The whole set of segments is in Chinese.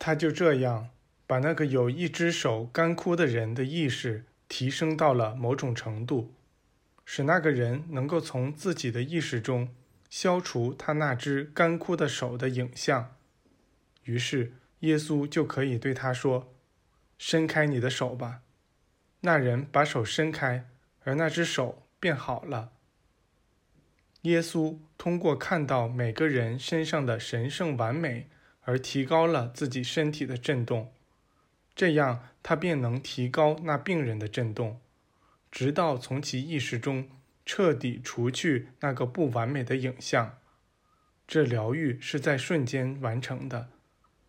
他就这样把那个有一只手干枯的人的意识提升到了某种程度，使那个人能够从自己的意识中消除他那只干枯的手的影像。于是，耶稣就可以对他说：“伸开你的手吧。”那人把手伸开，而那只手变好了。耶稣通过看到每个人身上的神圣完美，而提高了自己身体的振动，这样他便能提高那病人的振动，直到从其意识中彻底除去那个不完美的影像。这疗愈是在瞬间完成的。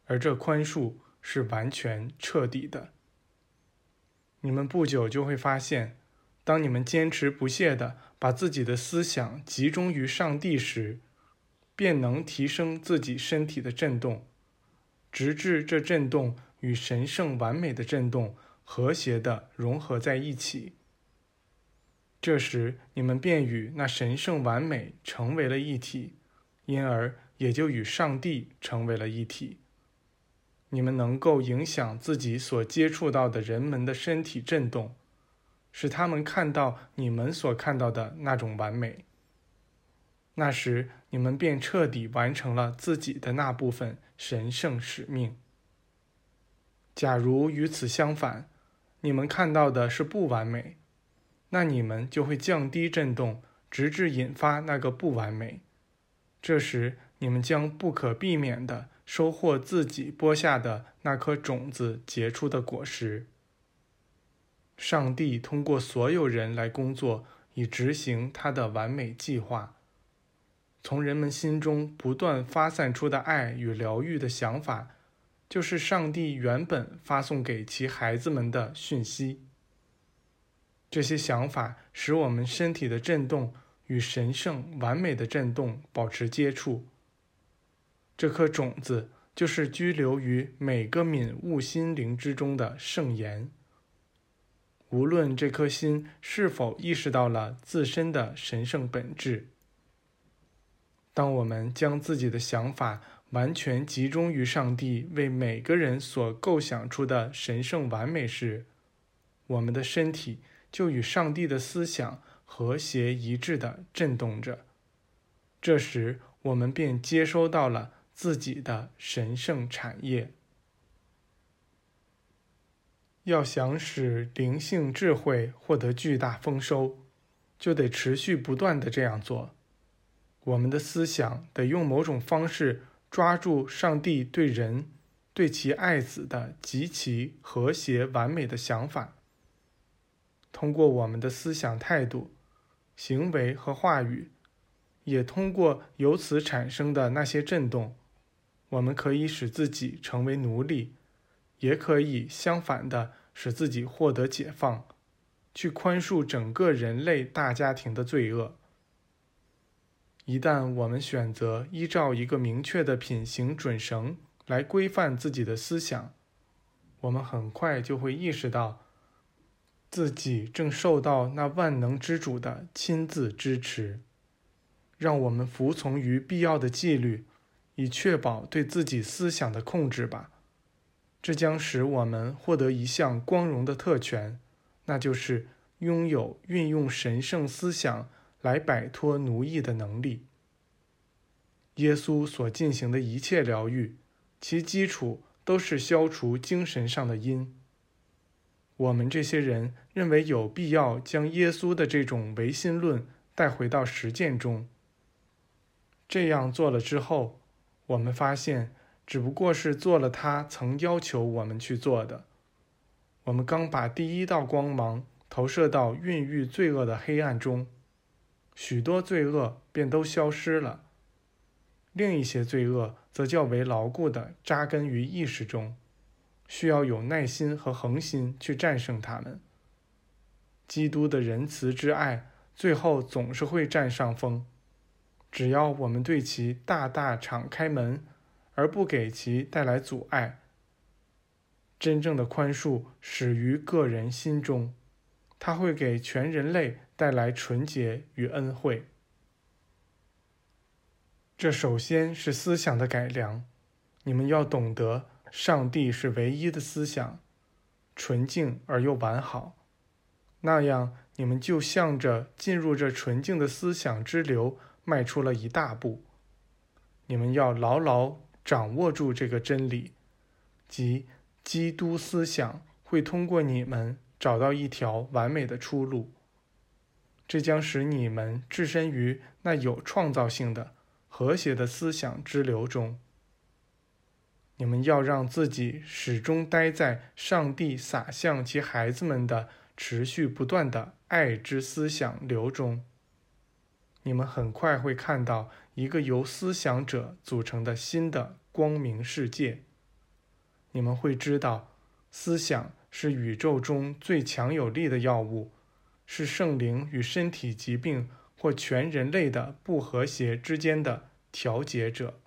而这宽恕是完全彻底的。你们不久就会发现，当你们坚持不懈地把自己的思想集中于上帝时，便能提升自己身体的振动，直至这振动与神圣完美的振动和谐地融合在一起。这时，你们便与那神圣完美成为了一体，因而也就与上帝成为了一体。你们能够影响自己所接触到的人们的身体震动，使他们看到你们所看到的那种完美。那时，你们便彻底完成了自己的那部分神圣使命。假如与此相反，你们看到的是不完美，那你们就会降低振动，直至引发那个不完美。这时，你们将不可避免的。收获自己播下的那颗种子结出的果实。上帝通过所有人来工作，以执行他的完美计划。从人们心中不断发散出的爱与疗愈的想法，就是上帝原本发送给其孩子们的讯息。这些想法使我们身体的震动与神圣完美的震动保持接触。这颗种子就是居留于每个敏悟心灵之中的圣言。无论这颗心是否意识到了自身的神圣本质，当我们将自己的想法完全集中于上帝为每个人所构想出的神圣完美时，我们的身体就与上帝的思想和谐一致地震动着。这时，我们便接收到了。自己的神圣产业，要想使灵性智慧获得巨大丰收，就得持续不断的这样做。我们的思想得用某种方式抓住上帝对人、对其爱子的极其和谐完美的想法。通过我们的思想态度、行为和话语，也通过由此产生的那些震动。我们可以使自己成为奴隶，也可以相反的使自己获得解放，去宽恕整个人类大家庭的罪恶。一旦我们选择依照一个明确的品行准绳来规范自己的思想，我们很快就会意识到，自己正受到那万能之主的亲自支持，让我们服从于必要的纪律。以确保对自己思想的控制吧，这将使我们获得一项光荣的特权，那就是拥有运用神圣思想来摆脱奴役的能力。耶稣所进行的一切疗愈，其基础都是消除精神上的因。我们这些人认为有必要将耶稣的这种唯心论带回到实践中。这样做了之后。我们发现，只不过是做了他曾要求我们去做的。我们刚把第一道光芒投射到孕育罪恶的黑暗中，许多罪恶便都消失了。另一些罪恶则较为牢固地扎根于意识中，需要有耐心和恒心去战胜它们。基督的仁慈之爱，最后总是会占上风。只要我们对其大大敞开门，而不给其带来阻碍，真正的宽恕始于个人心中，它会给全人类带来纯洁与恩惠。这首先是思想的改良，你们要懂得，上帝是唯一的思想，纯净而又完好。那样，你们就向着进入这纯净的思想之流迈出了一大步。你们要牢牢掌握住这个真理，即基督思想会通过你们找到一条完美的出路。这将使你们置身于那有创造性的、和谐的思想之流中。你们要让自己始终待在上帝洒向其孩子们的。持续不断的爱之思想流中，你们很快会看到一个由思想者组成的新的光明世界。你们会知道，思想是宇宙中最强有力的药物，是圣灵与身体疾病或全人类的不和谐之间的调节者。